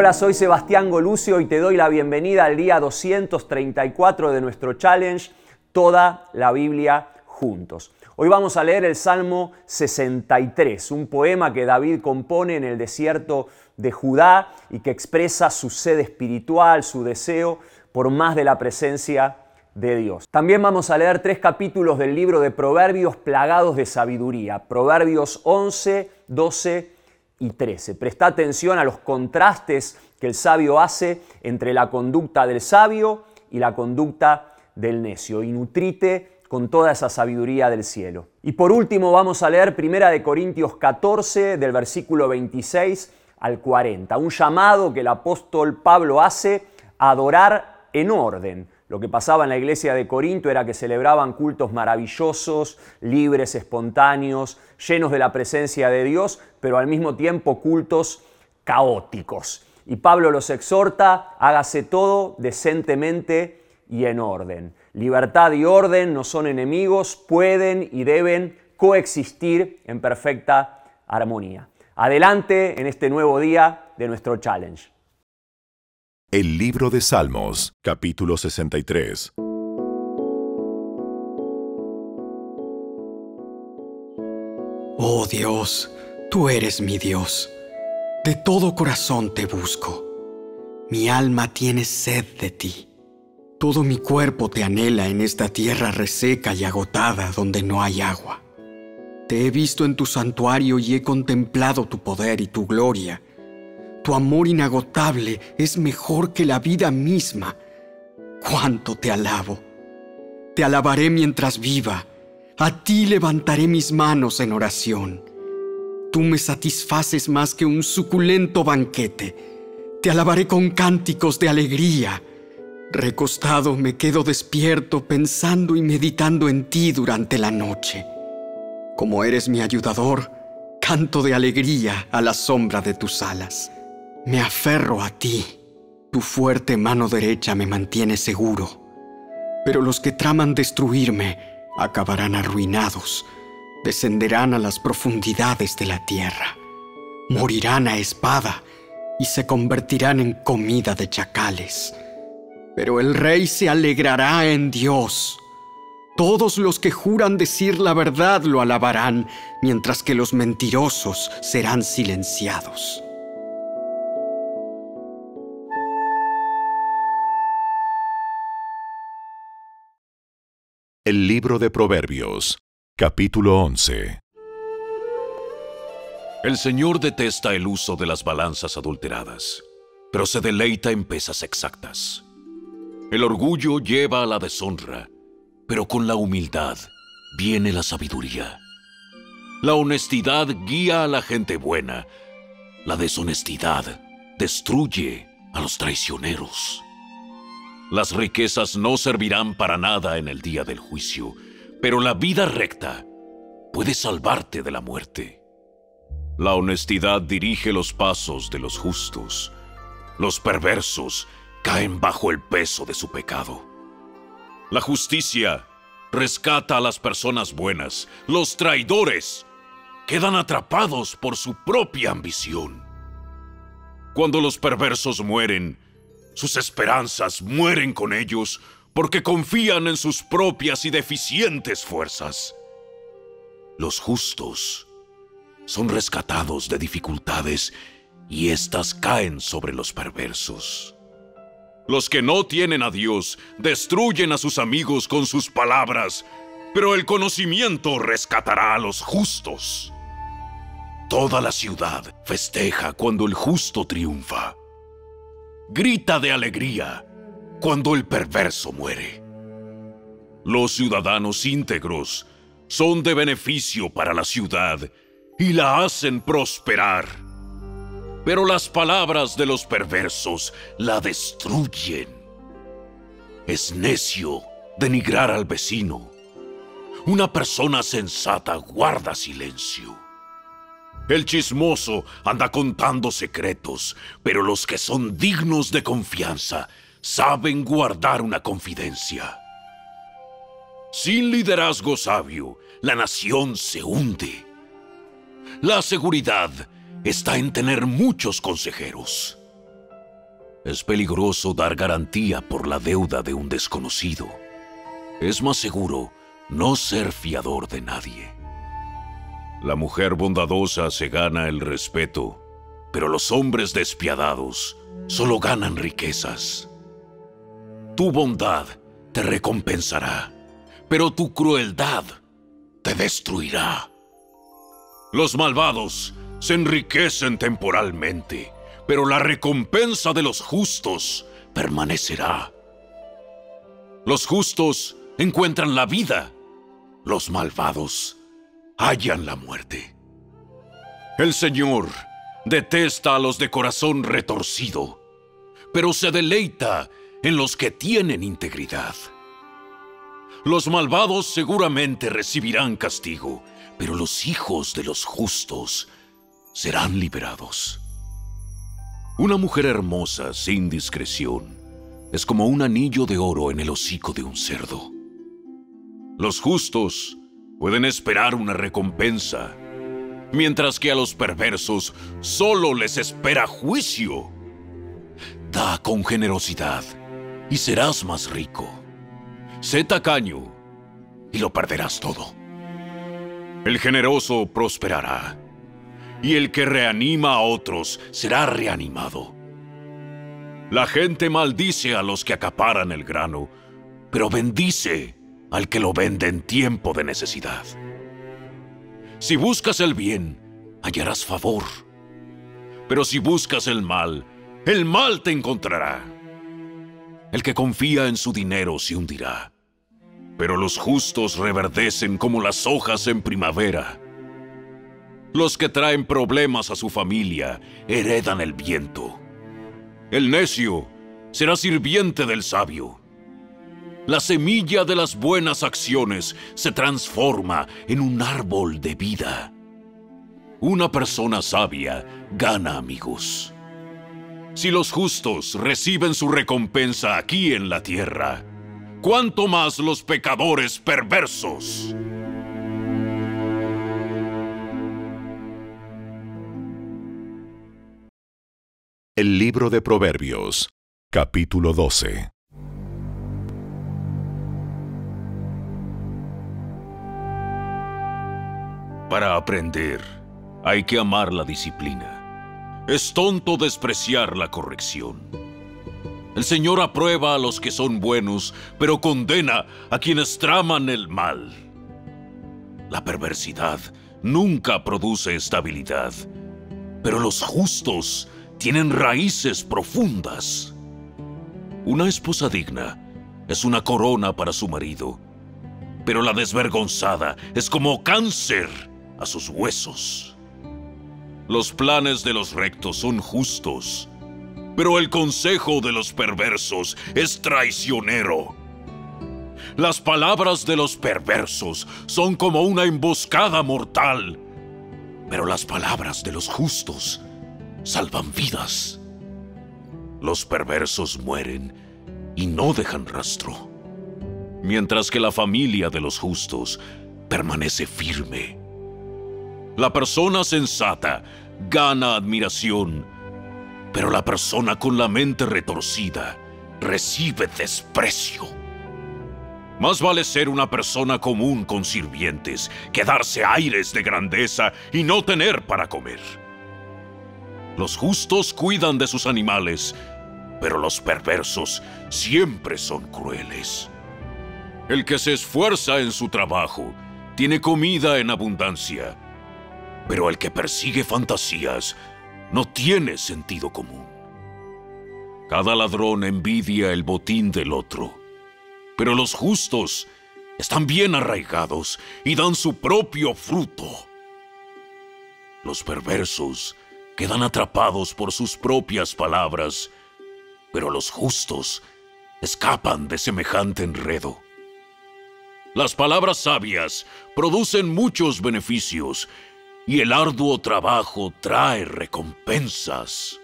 Hola, soy Sebastián Golucio y te doy la bienvenida al día 234 de nuestro challenge, toda la Biblia juntos. Hoy vamos a leer el Salmo 63, un poema que David compone en el desierto de Judá y que expresa su sed espiritual, su deseo por más de la presencia de Dios. También vamos a leer tres capítulos del libro de Proverbios plagados de sabiduría, Proverbios 11, 12 y 13. Presta atención a los contrastes que el sabio hace entre la conducta del sabio y la conducta del necio y nutrite con toda esa sabiduría del cielo. Y por último vamos a leer Primera de Corintios 14 del versículo 26 al 40, un llamado que el apóstol Pablo hace a adorar en orden lo que pasaba en la iglesia de Corinto era que celebraban cultos maravillosos, libres, espontáneos, llenos de la presencia de Dios, pero al mismo tiempo cultos caóticos. Y Pablo los exhorta, hágase todo decentemente y en orden. Libertad y orden no son enemigos, pueden y deben coexistir en perfecta armonía. Adelante en este nuevo día de nuestro challenge. El libro de Salmos, capítulo 63. Oh Dios, tú eres mi Dios. De todo corazón te busco. Mi alma tiene sed de ti. Todo mi cuerpo te anhela en esta tierra reseca y agotada donde no hay agua. Te he visto en tu santuario y he contemplado tu poder y tu gloria tu amor inagotable es mejor que la vida misma. Cuánto te alabo. Te alabaré mientras viva. A ti levantaré mis manos en oración. Tú me satisfaces más que un suculento banquete. Te alabaré con cánticos de alegría. Recostado me quedo despierto pensando y meditando en ti durante la noche. Como eres mi ayudador, canto de alegría a la sombra de tus alas. Me aferro a ti. Tu fuerte mano derecha me mantiene seguro. Pero los que traman destruirme acabarán arruinados. Descenderán a las profundidades de la tierra. Morirán a espada y se convertirán en comida de chacales. Pero el rey se alegrará en Dios. Todos los que juran decir la verdad lo alabarán, mientras que los mentirosos serán silenciados. El libro de Proverbios, capítulo 11. El Señor detesta el uso de las balanzas adulteradas, pero se deleita en pesas exactas. El orgullo lleva a la deshonra, pero con la humildad viene la sabiduría. La honestidad guía a la gente buena, la deshonestidad destruye a los traicioneros. Las riquezas no servirán para nada en el día del juicio, pero la vida recta puede salvarte de la muerte. La honestidad dirige los pasos de los justos. Los perversos caen bajo el peso de su pecado. La justicia rescata a las personas buenas. Los traidores quedan atrapados por su propia ambición. Cuando los perversos mueren, sus esperanzas mueren con ellos porque confían en sus propias y deficientes fuerzas. Los justos son rescatados de dificultades y éstas caen sobre los perversos. Los que no tienen a Dios destruyen a sus amigos con sus palabras, pero el conocimiento rescatará a los justos. Toda la ciudad festeja cuando el justo triunfa grita de alegría cuando el perverso muere. Los ciudadanos íntegros son de beneficio para la ciudad y la hacen prosperar. Pero las palabras de los perversos la destruyen. Es necio denigrar al vecino. Una persona sensata guarda silencio. El chismoso anda contando secretos, pero los que son dignos de confianza saben guardar una confidencia. Sin liderazgo sabio, la nación se hunde. La seguridad está en tener muchos consejeros. Es peligroso dar garantía por la deuda de un desconocido. Es más seguro no ser fiador de nadie. La mujer bondadosa se gana el respeto, pero los hombres despiadados solo ganan riquezas. Tu bondad te recompensará, pero tu crueldad te destruirá. Los malvados se enriquecen temporalmente, pero la recompensa de los justos permanecerá. Los justos encuentran la vida, los malvados hallan la muerte. El Señor detesta a los de corazón retorcido, pero se deleita en los que tienen integridad. Los malvados seguramente recibirán castigo, pero los hijos de los justos serán liberados. Una mujer hermosa sin discreción es como un anillo de oro en el hocico de un cerdo. Los justos pueden esperar una recompensa, mientras que a los perversos solo les espera juicio. Da con generosidad y serás más rico. Sé tacaño y lo perderás todo. El generoso prosperará y el que reanima a otros será reanimado. La gente maldice a los que acaparan el grano, pero bendice al que lo vende en tiempo de necesidad. Si buscas el bien, hallarás favor. Pero si buscas el mal, el mal te encontrará. El que confía en su dinero se hundirá. Pero los justos reverdecen como las hojas en primavera. Los que traen problemas a su familia heredan el viento. El necio será sirviente del sabio la semilla de las buenas acciones se transforma en un árbol de vida. Una persona sabia gana amigos. Si los justos reciben su recompensa aquí en la tierra, ¿cuánto más los pecadores perversos? El libro de Proverbios, capítulo 12. Para aprender, hay que amar la disciplina. Es tonto despreciar la corrección. El Señor aprueba a los que son buenos, pero condena a quienes traman el mal. La perversidad nunca produce estabilidad, pero los justos tienen raíces profundas. Una esposa digna es una corona para su marido, pero la desvergonzada es como cáncer a sus huesos. Los planes de los rectos son justos, pero el consejo de los perversos es traicionero. Las palabras de los perversos son como una emboscada mortal, pero las palabras de los justos salvan vidas. Los perversos mueren y no dejan rastro, mientras que la familia de los justos permanece firme. La persona sensata gana admiración, pero la persona con la mente retorcida recibe desprecio. Más vale ser una persona común con sirvientes que darse aires de grandeza y no tener para comer. Los justos cuidan de sus animales, pero los perversos siempre son crueles. El que se esfuerza en su trabajo tiene comida en abundancia pero el que persigue fantasías no tiene sentido común. Cada ladrón envidia el botín del otro, pero los justos están bien arraigados y dan su propio fruto. Los perversos quedan atrapados por sus propias palabras, pero los justos escapan de semejante enredo. Las palabras sabias producen muchos beneficios y el arduo trabajo trae recompensas.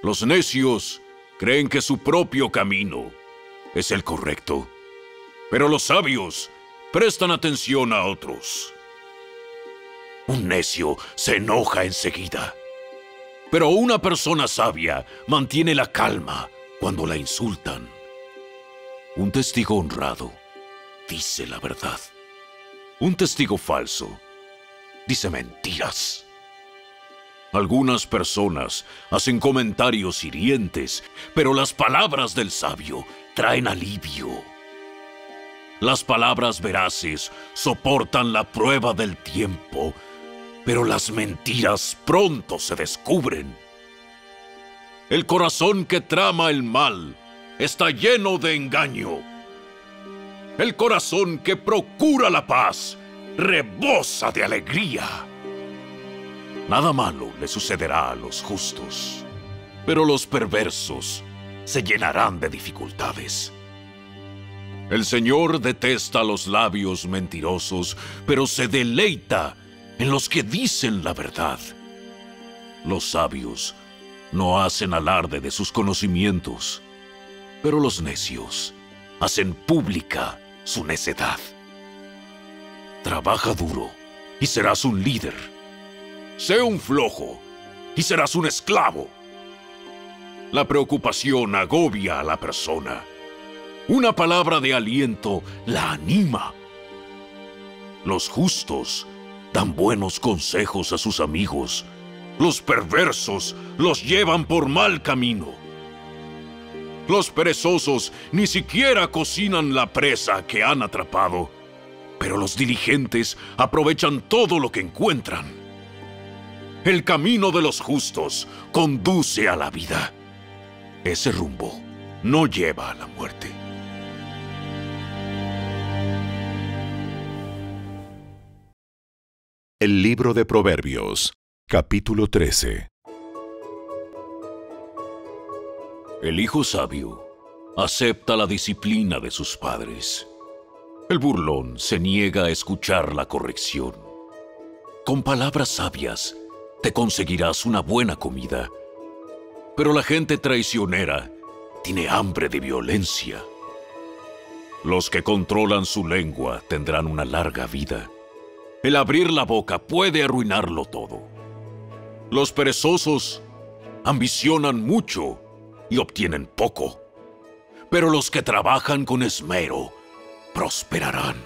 Los necios creen que su propio camino es el correcto, pero los sabios prestan atención a otros. Un necio se enoja enseguida, Pero una persona sabia mantiene la calma cuando la insultan. Un testigo honrado dice la verdad. Un testigo falso dice mentiras. Algunas personas hacen comentarios hirientes, pero las palabras del sabio traen alivio. Las palabras veraces soportan la prueba del tiempo, pero las mentiras pronto se descubren. El corazón que trama el mal está lleno de engaño. El corazón que procura la paz rebosa de alegría. Nada malo le sucederá a los justos, pero los perversos se llenarán de dificultades. El Señor detesta los labios mentirosos, pero se deleita en los que dicen la verdad. Los sabios no hacen alarde de sus conocimientos, pero los necios hacen pública su necedad. Trabaja duro y serás un líder. Sé un flojo y serás un esclavo. La preocupación agobia a la persona. Una palabra de aliento la anima. Los justos dan buenos consejos a sus amigos. Los perversos los llevan por mal camino. Los perezosos ni siquiera cocinan la presa que han atrapado pero los diligentes aprovechan todo lo que encuentran. El camino de los justos conduce a la vida. Ese rumbo no lleva a la muerte. El libro de Proverbios, capítulo 13. El hijo sabio acepta la disciplina de sus padres el burlón se niega a escuchar la corrección. Con palabras sabias te conseguirás una buena comida, pero la gente traicionera tiene hambre de violencia. Los que controlan su lengua tendrán una larga vida. El abrir la boca puede arruinarlo todo. Los perezosos ambicionan mucho y obtienen poco, pero los que trabajan con esmero prosperarán.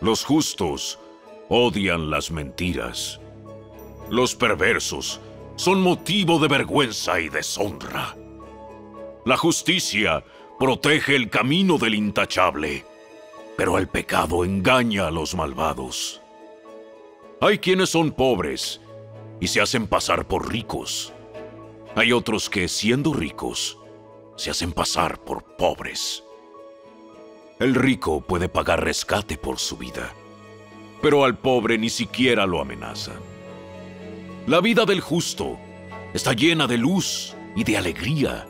Los justos odian las mentiras. Los perversos son motivo de vergüenza y deshonra. La justicia protege el camino del intachable, pero el pecado engaña a los malvados. Hay quienes son pobres y se hacen pasar por ricos. Hay otros que, siendo ricos, se hacen pasar por pobres. El rico puede pagar rescate por su vida, pero al pobre ni siquiera lo amenazan. La vida del justo está llena de luz y de alegría,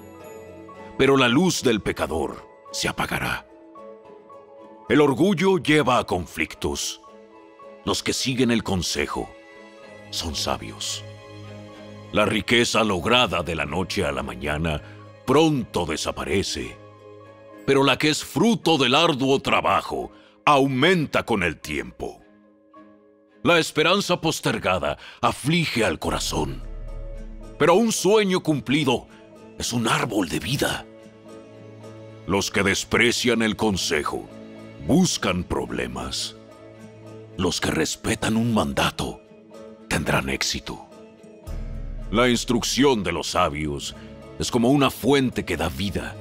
pero la luz del pecador se apagará. El orgullo lleva a conflictos. Los que siguen el consejo son sabios. La riqueza lograda de la noche a la mañana pronto desaparece pero la que es fruto del arduo trabajo aumenta con el tiempo. La esperanza postergada aflige al corazón, pero un sueño cumplido es un árbol de vida. Los que desprecian el consejo buscan problemas. Los que respetan un mandato tendrán éxito. La instrucción de los sabios es como una fuente que da vida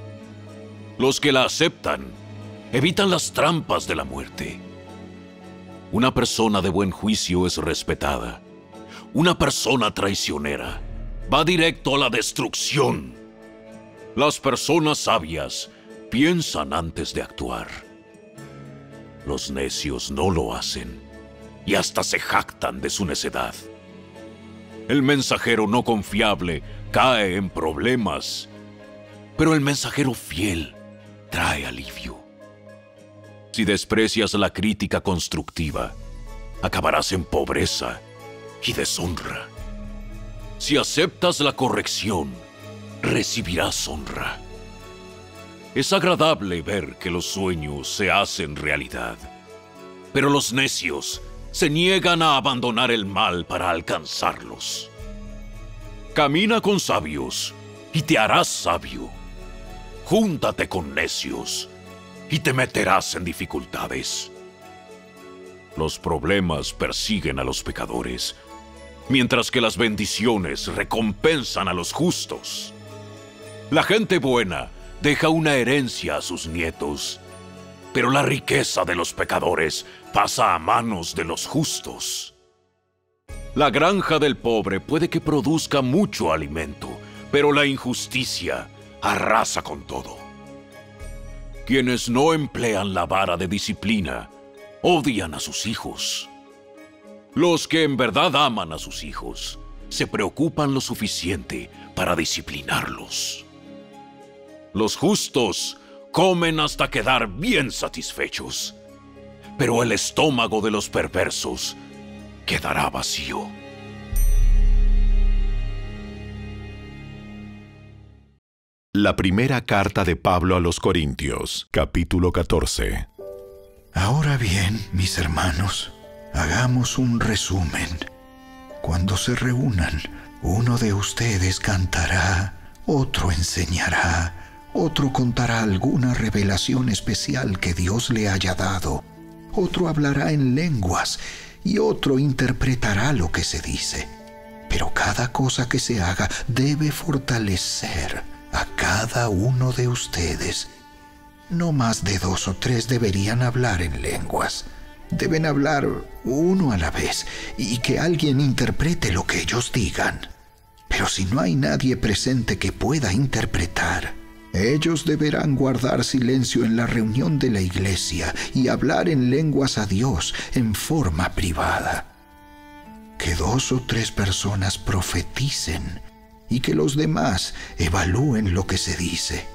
los que la aceptan evitan las trampas de la muerte. Una persona de buen juicio es respetada. Una persona traicionera va directo a la destrucción. Las personas sabias piensan antes de actuar. Los necios no lo hacen y hasta se jactan de su necedad. El mensajero no confiable cae en problemas, pero el mensajero fiel trae alivio. Si desprecias la crítica constructiva, acabarás en pobreza y deshonra. Si aceptas la corrección, recibirás honra. Es agradable ver que los sueños se hacen realidad, pero los necios se niegan a abandonar el mal para alcanzarlos. Camina con sabios y te harás sabio. Júntate con necios y te meterás en dificultades. Los problemas persiguen a los pecadores, mientras que las bendiciones recompensan a los justos. La gente buena deja una herencia a sus nietos, pero la riqueza de los pecadores pasa a manos de los justos. La granja del pobre puede que produzca mucho alimento, pero la injusticia arrasa con todo. Quienes no emplean la vara de disciplina odian a sus hijos. Los que en verdad aman a sus hijos se preocupan lo suficiente para disciplinarlos. Los justos comen hasta quedar bien satisfechos, pero el estómago de los perversos quedará vacío. La primera carta de Pablo a los Corintios, capítulo 14. Ahora bien, mis hermanos, hagamos un resumen. Cuando se reúnan, uno de ustedes cantará, otro enseñará, otro contará alguna revelación especial que Dios le haya dado, otro hablará en lenguas y otro interpretará lo que se dice. Pero cada cosa que se haga debe fortalecer a cada uno de ustedes. No más de dos o tres deberían hablar en lenguas. Deben hablar uno a la vez y que alguien interprete lo que ellos digan. Pero si no hay nadie presente que pueda interpretar, ellos deberán guardar silencio en la reunión de la iglesia y hablar en lenguas a Dios en forma privada. Que dos o tres personas profeticen y que los demás evalúen lo que se dice.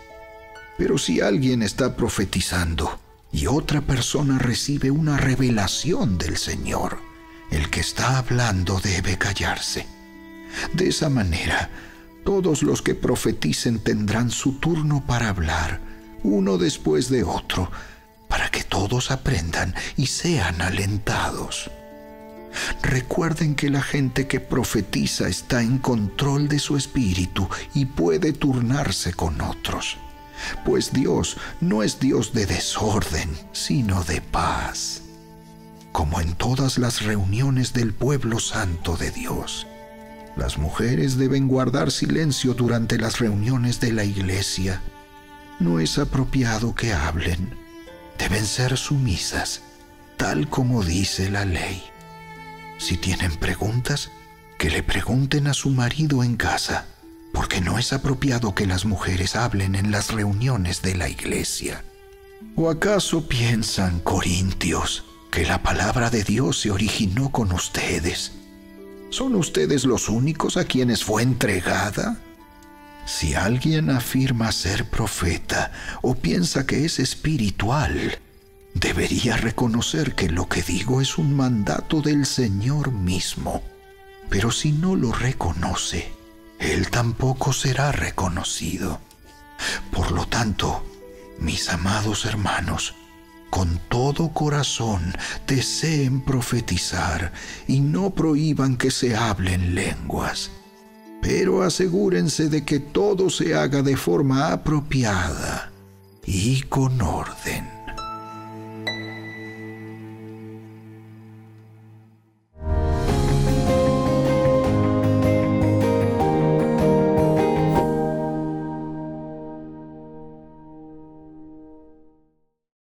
Pero si alguien está profetizando y otra persona recibe una revelación del Señor, el que está hablando debe callarse. De esa manera, todos los que profeticen tendrán su turno para hablar, uno después de otro, para que todos aprendan y sean alentados. Recuerden que la gente que profetiza está en control de su espíritu y puede turnarse con otros, pues Dios no es Dios de desorden, sino de paz, como en todas las reuniones del pueblo santo de Dios. Las mujeres deben guardar silencio durante las reuniones de la iglesia. No es apropiado que hablen. Deben ser sumisas, tal como dice la ley. Si tienen preguntas, que le pregunten a su marido en casa, porque no es apropiado que las mujeres hablen en las reuniones de la iglesia. ¿O acaso piensan, Corintios, que la palabra de Dios se originó con ustedes? ¿Son ustedes los únicos a quienes fue entregada? Si alguien afirma ser profeta o piensa que es espiritual, debería reconocer que lo que digo es un mandato del Señor mismo. Pero si no lo reconoce, Él tampoco será reconocido. Por lo tanto, mis amados hermanos, con todo corazón deseen profetizar y no prohíban que se hablen lenguas. Pero asegúrense de que todo se haga de forma apropiada y con orden.